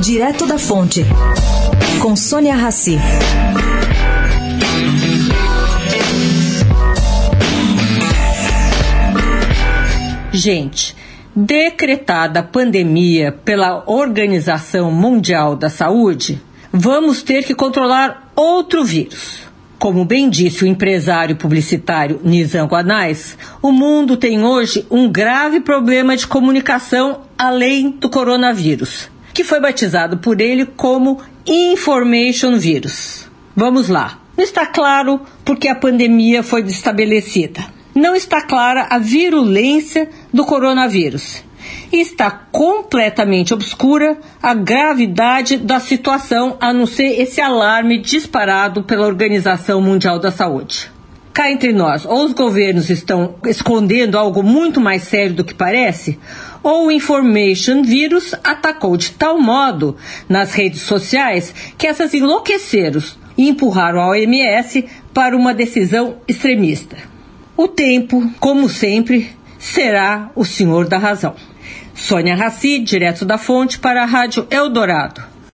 Direto da Fonte, com Sônia Rassi. Gente, decretada a pandemia pela Organização Mundial da Saúde, vamos ter que controlar outro vírus. Como bem disse o empresário publicitário Nizam Guanais, o mundo tem hoje um grave problema de comunicação além do coronavírus, que foi batizado por ele como Information Vírus. Vamos lá. Não está claro porque a pandemia foi estabelecida. Não está clara a virulência do coronavírus está completamente obscura a gravidade da situação, a não ser esse alarme disparado pela Organização Mundial da Saúde. Cá entre nós, ou os governos estão escondendo algo muito mais sério do que parece, ou o information vírus atacou de tal modo nas redes sociais que essas enlouqueceram e empurraram a OMS para uma decisão extremista. O tempo, como sempre, será o senhor da razão. Sônia Raci, direto da fonte para a Rádio Eldorado.